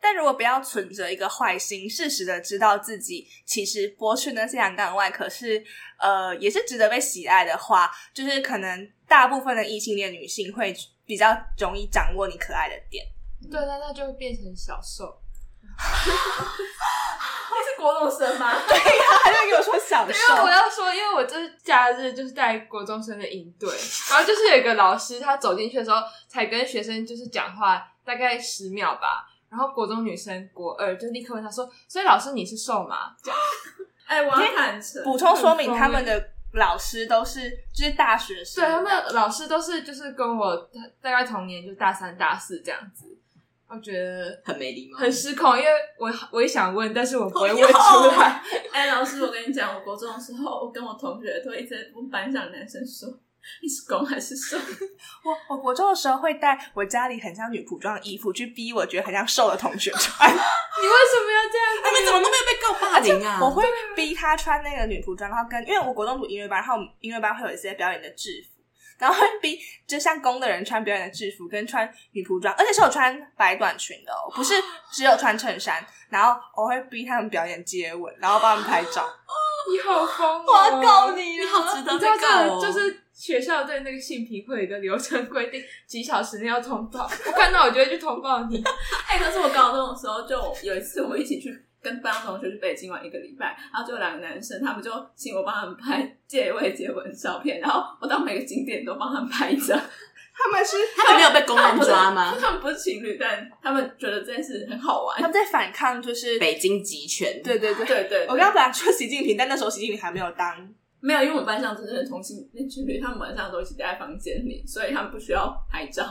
但如果不要存着一个坏心，适时的知道自己其实剥去那些阳刚外壳是呃也是值得被喜爱的话，就是可能大部分的异性恋女性会比较容易掌握你可爱的点。对，那那就会变成小受。你 (laughs) 是国中生吗？(laughs) 对呀，他就跟我说小受。因为我要说，因为我就是假日就是带国中生的营队，然后就是有一个老师，他走进去的时候才跟学生就是讲话，大概十秒吧。然后国中女生国二就立刻问他说：“所以老师你是受吗？”这样。哎，我要坦诚补充说明，他们的老师都是就是大学生，对，他们老师都是就是跟我大概同年，就大三、大四这样子。我觉得很没礼貌，很失控，因为我我也想问，但是我不会问出来。哎、欸，老师，我跟你讲，我国中的时候，我跟我同学都一直问班上的男生说，你是攻还是受？(laughs) 我我国中的时候会带我家里很像女仆装的衣服去逼我觉得很像瘦的同学穿。(laughs) 你为什么要这样？你们怎么都没有被告霸凌啊？我会逼他穿那个女仆装，然后跟因为我国中读音乐班，然后音乐班会有一些表演的制服。然后会逼，就像公的人穿表演的制服，跟穿女仆装，而且是有穿白短裙的哦，不是 (gasps) 只有穿衬衫。然后我会逼他们表演接吻，然后帮他们拍照。(laughs) 你好疯哦！我要告你，你好值得被告哦！就是学校对那个性平会的流程规定，几小时内要通报。我看到我就会去通报你。(laughs) 哎，可是我高中的时候就有一次，我们一起去。跟班上同学去北京玩一个礼拜，然后就有两个男生，他们就请我帮他们拍借位接吻照片，然后我到每个景点都帮他们拍一张。他们是他们没有被公安抓吗？他们不是情侣，但他们觉得这件事很好玩。他们在反抗，就是北京集权。对对对对对。我刚刚本来说习近平，但那时候习近平还没有当。没有，因为我们班上真的同性恋情侣，他们晚上都一起待在房间里，所以他们不需要拍照。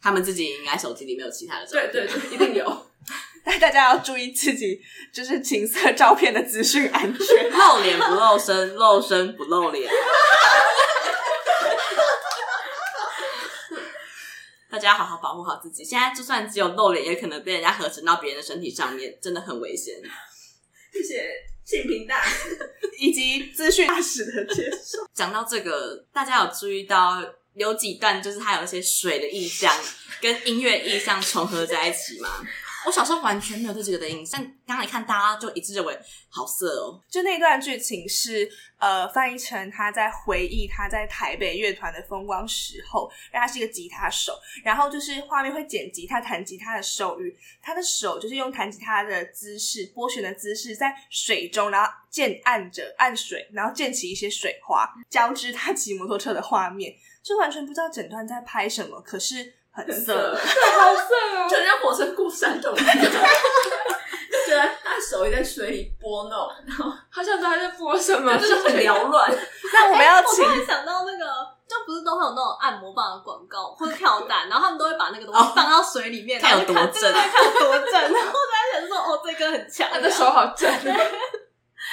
他们自己应该手机里没有其他的照片。对对对，一定有。但 (laughs) 大家要注意自己就是情色照片的资讯安全，露脸不露身，露身不露脸。(laughs) 大家要好好保护好自己。现在就算只有露脸，也可能被人家合成到别人的身体上面，真的很危险。谢谢性平大使以及资讯大使的接受。讲到这个，大家有注意到有几段就是它有一些水的意象跟音乐意象重合在一起吗？我小时候完全没有这几个的印象，刚刚一看大家就一致认为好色哦。就那段剧情是呃翻译成他在回忆他在台北乐团的风光时候，因为他是一个吉他手，然后就是画面会剪辑他弹吉他的手语，他的手就是用弹吉他的姿势拨弦的姿势在水中，然后键按着按水，然后溅起一些水花，交织他骑摩托车的画面，就完全不知道整段在拍什么，可是。很色，对，好色哦，(laughs) 就像火车过山洞一样，就觉得他手也在水里拨弄，然后 (laughs) 好像他在拨什么，就是很缭乱。(laughs) 那我们要请，我突然想到那个，就不是都会有那种按摩棒的广告或者跳蛋，然后他们都会把那个东西放到水里面，看有多正，看有多正。然后我在想说，哦，这个很强，他的手好正。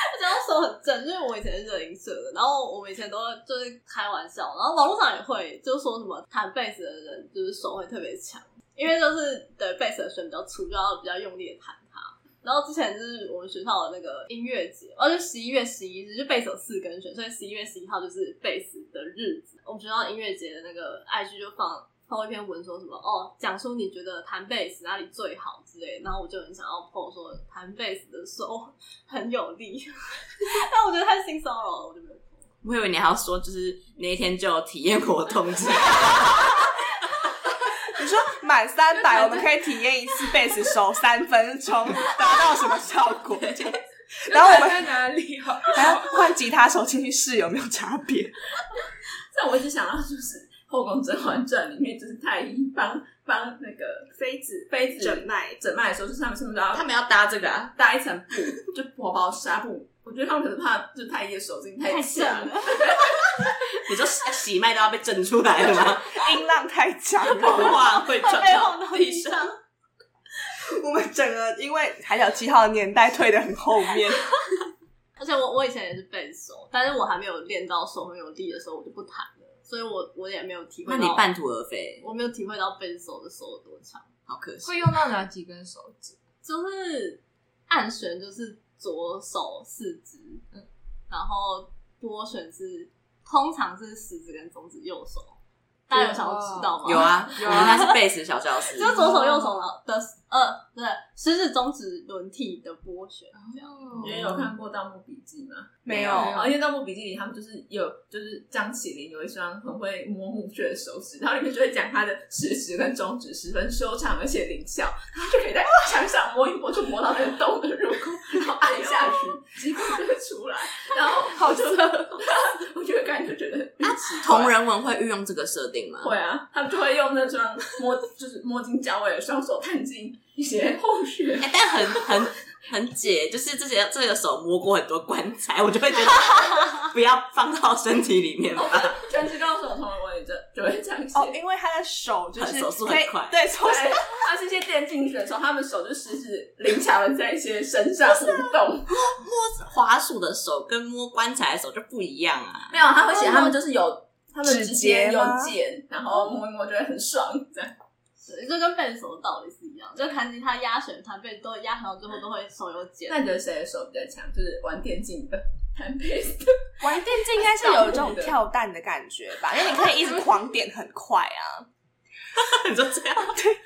他讲到手很正，因为我以前是热音社的，然后我们以前都就是开玩笑，然后网络上也会就说什么弹贝斯的人就是手会特别强，因为就是对贝斯的弦比较粗，就要比较用力的弹它。然后之前就是我们学校的那个音乐节，而且十一月十一日就贝斯有四根弦，所以十一月十一号就是贝斯的日子。我们学校音乐节的那个 IG 就放。Po 一篇文说什么哦，讲出你觉得弹贝斯哪里最好之类，然后我就很想要 po 说弹贝斯的手 (laughs) 很有力，(laughs) 但我觉得太性骚扰了，我就没有 po。我以为你还要说，就是那一天就有体验活动，(laughs) 你说满三百我们可以体验一次贝斯手三分钟，达到什么效果？然后我们在哪里？还要换吉他手进去试有没有差别？但我一直想到就是。《后宫甄嬛传》里面就是太医帮帮那个妃子妃子诊脉诊脉的时候，就是他们是不是要他们要搭这个啊？搭一层布，就薄薄纱布。(laughs) 我觉得他们可能怕就太医的手劲太强了，你说喜脉都要被震出来了吗？(laughs) 音浪太强了，哇，会转到地上。我们整个因为海角七号的年代退的很后面，(laughs) 而且我我以前也是背手，但是我还没有练到手很有力的时候，我就不弹。所以我我也没有体会到，那你半途而废，我没有体会到分手的手有多长，好可惜。会用到哪几根手指？(laughs) 就是按弦就是左手四指，嗯，然后拨弦是通常是食指跟中指右手。大家有想要知道吗？有啊，(laughs) 有啊，他是贝斯小教师，就是左手右手的呃，对，食指中指轮替的拨弦这样。你们有看过《盗墓笔记》吗？没有，因为《盗墓笔记》里他们就是有，就是张起灵有一双很会摸墓穴的手指，然后里面就会讲他的食指跟中指十分修长而且灵巧，他就可以在墙上摸一摸，就摸到那个洞的入口，然后按下去，机关就会出来，然后好就，感觉觉得啊。同人文会运用这个设定吗。会啊，他们就会用那双摸，就是摸金脚尾的双手探进一些后续，哎，但很很很解，就是这些这个手摸过很多棺材，我就会觉得 (laughs) 不要放到身体里面吧。(laughs) 全职高就会这样写哦，因因为他的手就是手速很快，对，手速 (laughs) 他是一些电竞选手，他们手就十指灵巧的在一些身上互动。摸摸滑鼠的手跟摸棺材的手就不一样啊，没有，他会写他们就是有。他们直接用剑，然后摸一摸就会很爽，这样。对，就跟贝斯手的道理是一样，就弹吉他压弦、弹贝斯都压到最后都会手有茧。那你觉得谁的手比较强？就是玩电竞的玩电竞应该是有这种跳弹的感觉吧？(laughs) 因为你可以一直狂点很快啊。(laughs) 你就这样？对。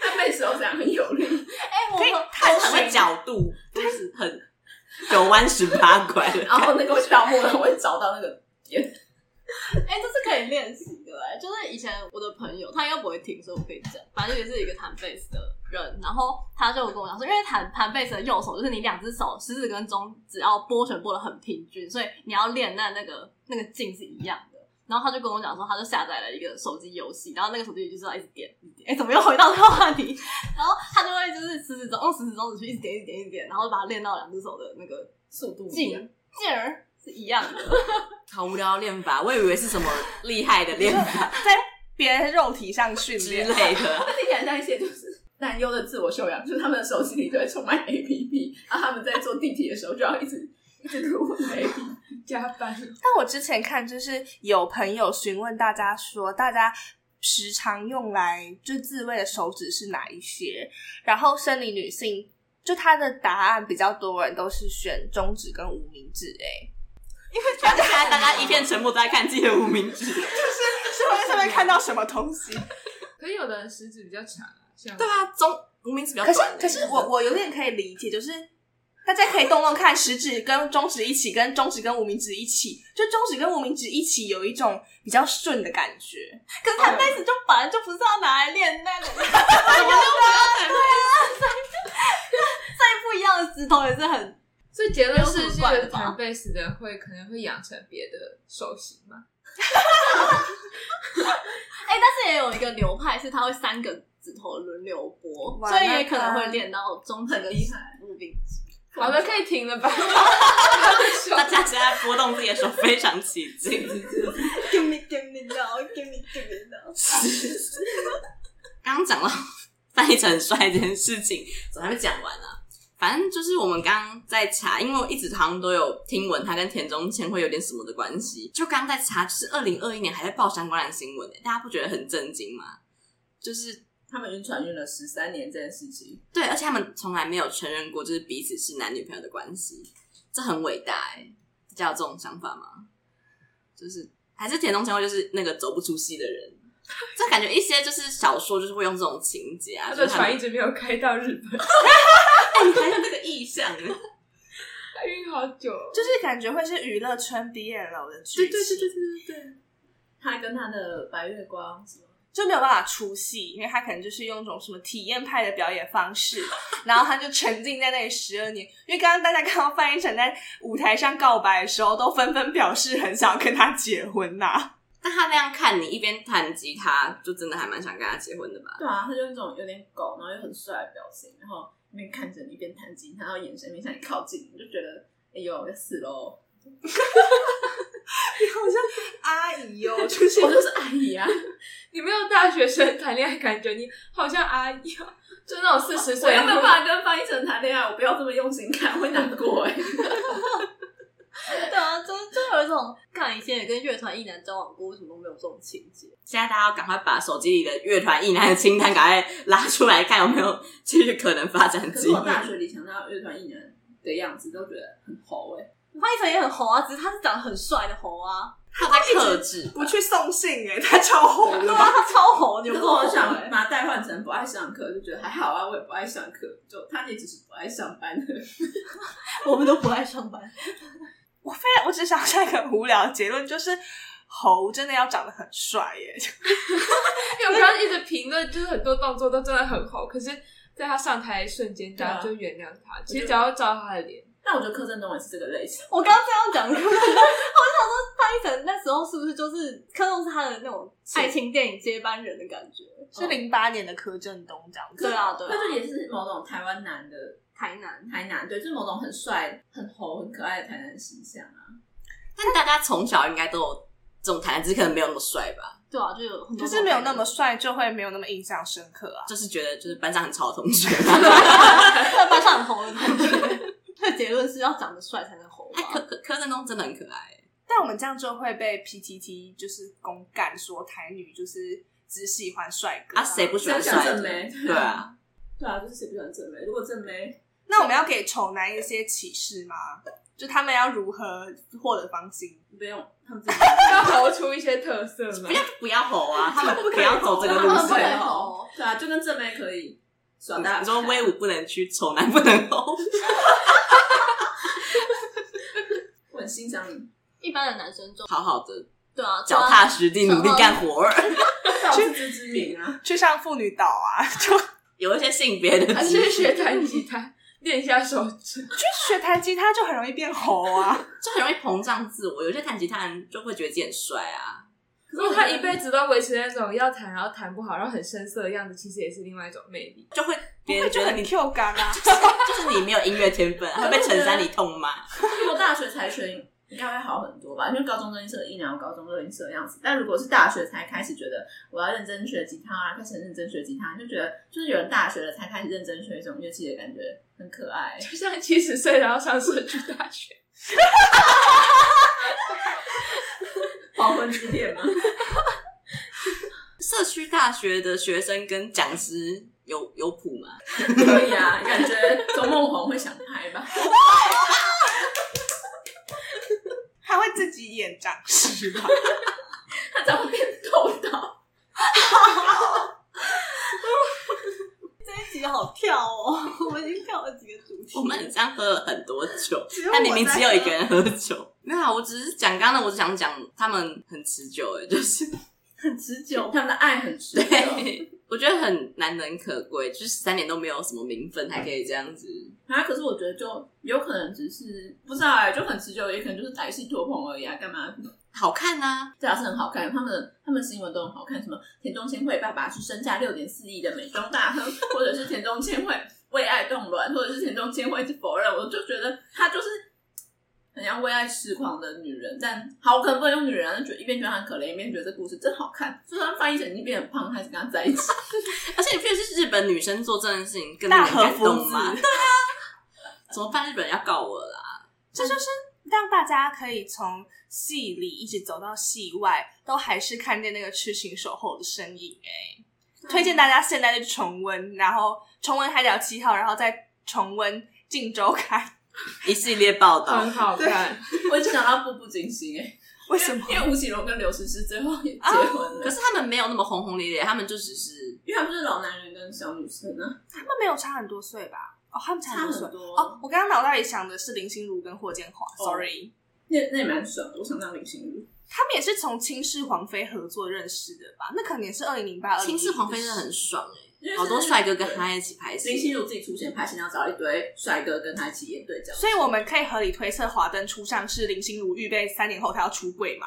弹贝斯手这样很有力，哎，可以弹什么角度？就是很九弯十八拐的。(laughs) 然后那个跳木的会找到那个点。哎、欸，这是可以练习的。哎、欸，就是以前我的朋友，他应该不会听，所以我可以讲。反正也是一个弹贝斯的人，然后他就跟我讲说，因为弹弹贝斯的右手就是你两只手食指跟中指要拨弦拨的很平均，所以你要练那那个那个劲是一样的。然后他就跟我讲说，他就下载了一个手机游戏，然后那个手机就是要一直点一点，哎，怎么又回到这个话题？(laughs) 然后他就会就是食指中用食指中指去一直点一直点一直点，然后把它练到两只手的那个速度劲劲儿是一样的。(laughs) 好无聊的练法，我以为是什么厉害的练法，在别人肉体上训练之类的。听起来像一些就是男优的自我修养，(laughs) 就是他们的手机里都会充满 APP，然后他们在坐地铁的时候就要一直 (laughs) 一直录 APP。加班，但我之前看就是有朋友询问大家说，大家时常用来就自慰的手指是哪一些？然后生理女性就她的答案比较多人都是选中指跟无名指，哎，因为现在大家一片沉默都在看自己的无名指，就是是会在上面看到什么东西？可是有的人食指比较长啊，像对啊，中无名指比较短。可是可是我我有点可以理解，就是。大家可以动动看，食指跟中指一起，跟中指跟无名指一起，就中指跟无名指一起，有一种比较顺的感觉。可是弹贝斯就本来就不是要拿来练那个？(laughs) (laughs) 再不一样的指头也是很。所以结论是，这个弹贝斯的会可能会养成别的手型吗？(laughs) 哎、欸，但是也有一个流派是，他会三个指头轮流拨，所以也可能会练到中指跟无名指。好的，可以停了吧？(laughs) (laughs) 大家现在拨动自己的手，非常起劲。(laughs) Give me, give me now, give me, give me now。刚刚讲到翻译成很帅这件事情，怎么还没讲完啊？反正就是我们刚刚在查，因为我一直好像都有听闻他跟田中千会有点什么的关系。就刚刚在查，就是二零二一年还在报相关的新闻，大家不觉得很震惊吗？就是。他们晕船晕了十三年这件事情，对，而且他们从来没有承认过，就是彼此是男女朋友的关系，这很伟大哎！大家有这种想法吗？就是还是田中千惠就是那个走不出戏的人，就感觉一些就是小说就是会用这种情节啊，他的船一直没有开到日本，(laughs) 哎，你还有那个意象呢？他晕好久，就是感觉会是娱乐圈 BL 的剧情，对对对对对对，他跟他的白月光什么。就没有办法出戏，因为他可能就是用一种什么体验派的表演方式，然后他就沉浸在那里十二年。因为刚刚大家看到范逸臣在舞台上告白的时候，都纷纷表示很想跟他结婚呐、啊。但他那样看你一边弹吉他，就真的还蛮想跟他结婚的吧？对啊，他就那种有点狗，然后又很帅的表情，然后一边看着你一边弹吉他，然后眼神面向你靠近，你就觉得哎呦要死喽！(laughs) 你好像阿姨哦，(laughs) 就是我就是阿姨啊！(laughs) 你没有大学生谈恋爱感觉，你好像阿姨哦，就那种四十岁。我没有办法跟方一成谈恋爱，我不要这么用心看，会难过哎。对啊，就就有一种，看以前也跟乐团一男交往过，为什么都没有这种情节？现在大家要赶快把手机里的乐团一男的清单赶快拉出来看，有没有继续可能发展？可是我大学里想到乐团一男的样子，都觉得很猴哎。范逸臣也很红啊，只是他是长得很帅的猴啊。他在克制，不去送信哎，他超红的，他超红。你跟我想把他代换成不爱上课，就觉得还好啊，我也不爱上课，就他也只是不爱上班的。(laughs) 我们都不爱上班。(laughs) 我非常，我只想下一个很无聊的结论，就是猴真的要长得很帅耶。(laughs) 因为我刚刚一直评论，就是很多动作都真的很猴，可是在他上台的瞬间，大家就原谅他。其实只要照他的脸。但我觉得柯震东也是这个类型。我刚刚这样讲，(laughs) 我就想说范逸臣那时候是不是就是柯震东是他的那种爱情电影接班人的感觉？是零八年的柯震东这样子。对啊，对。那就也是某种台湾男的台南，台南对，就是某种很帅、很猴、很可爱的台南形象啊。但大家从小应该都有这种台南，只是可能没有那么帅吧？对啊，就有很多，就是没有那么帅，就会没有那么印象深刻啊。就是觉得就是班上很潮的同学，(laughs) 班上很红的同学。这结论是要长得帅才能红。柯柯柯震东真的很可爱，但我们这样就会被 PTT 就是公干说台女就是只喜欢帅哥啊，谁不喜欢帅正妹？对啊，对啊，就是谁不喜欢正妹？如果正妹，(laughs) 那我们要给丑男一些启示吗？就他们要如何获得芳心？不用，他们自己 (laughs) 要活出一些特色吗？不要不要吼啊！他们 (laughs) 不要走这个路线吼。对啊，就跟正妹可以耍大。你说威武不能屈，丑男不能吼。(laughs) 我很欣赏你。一般的男生就好好的对啊，脚踏实地努力干活儿，(laughs) 去自知之明啊，(laughs) 去上妇女岛啊，就有一些性别的，还是学弹吉他。练一下手指，就学弹吉他就很容易变猴啊，就很容易膨胀自我。有些弹吉他人就会觉得自己很帅啊。如果他一辈子都维持那种要弹然后弹不好，然后很生涩的样子，其实也是另外一种魅力。就会别人觉得你 Q 感啊，就是，就是你没有音乐天分，会被陈珊妮痛骂。如果大学才学。应该会好很多吧，因为高中热音社一两个高中热音社的样子。但如果是大学才开始觉得我要认真学吉他啊，开始认真学吉他，就觉得就是有人大学了才开始认真学一种乐器的感觉，很可爱。就像七十岁然后上社区大学，(laughs) 黄昏之恋吗？(laughs) 社区大学的学生跟讲师有有谱吗？可以啊，感觉周梦红会想拍吧。他会自己演讲师吧？(laughs) 他怎么变头导？(laughs) 好跳哦！(laughs) 我们已经跳了几个主题。我们很像喝了很多酒，但明明只有一个人喝酒。没有，我只是讲刚刚的，我只想讲他们很持久，哎，就是 (laughs) 很持久，(laughs) 他们的爱很持久。对，我觉得很难能可贵，就是三年都没有什么名分，还可以这样子。啊！可是我觉得就有可能只是不知道哎、欸，就很持久，也可能就是歹戏拖棚而已啊！干嘛？好看啊，对啊，是很好看。他们的他们新闻都很好看，什么田中千惠爸爸是身价六点四亿的美妆大亨，(laughs) 或者是田中千惠为爱动卵，或者是田中千惠否认，我就觉得她就是很像为爱痴狂的女人。但好，我可能不能用女人，就觉得一边觉得她很可怜，一边觉得这故事真好看。就算翻译成已经变很胖，还是跟她在一起。而且你不觉得是日本女生做这件事情更令人感动吗？对啊。怎么办？日本人要告我啦！这就是让大家可以从戏里一直走到戏外，都还是看见那个痴情守候的身影。哎，推荐大家现在就重温，然后重温《海角七号》，然后再重温《镜周刊》(laughs) 一系列报道，很好看。我一直想到《步步惊心》哎，(laughs) 为什么？因为吴奇隆跟刘诗诗最后也结婚了，啊，可是他们没有那么轰轰烈烈，他们就只是因为他们是老男人跟小女生呢，他们没有差很多岁吧？哦，他们差很多，多哦。我刚刚脑袋里想的是林心如跟霍建华，sorry，那那也蛮爽的。我想当林心如，他们也是从倾世皇妃合作认识的吧？那可能也是二零零八。倾世皇妃真的很爽哎、欸，好多帅哥跟他一起拍戏。林心如自己出钱拍戏，然后找一堆帅哥跟他一起演对角，所以我们可以合理推测，华灯初上是林心如预备三年后他要出柜吗？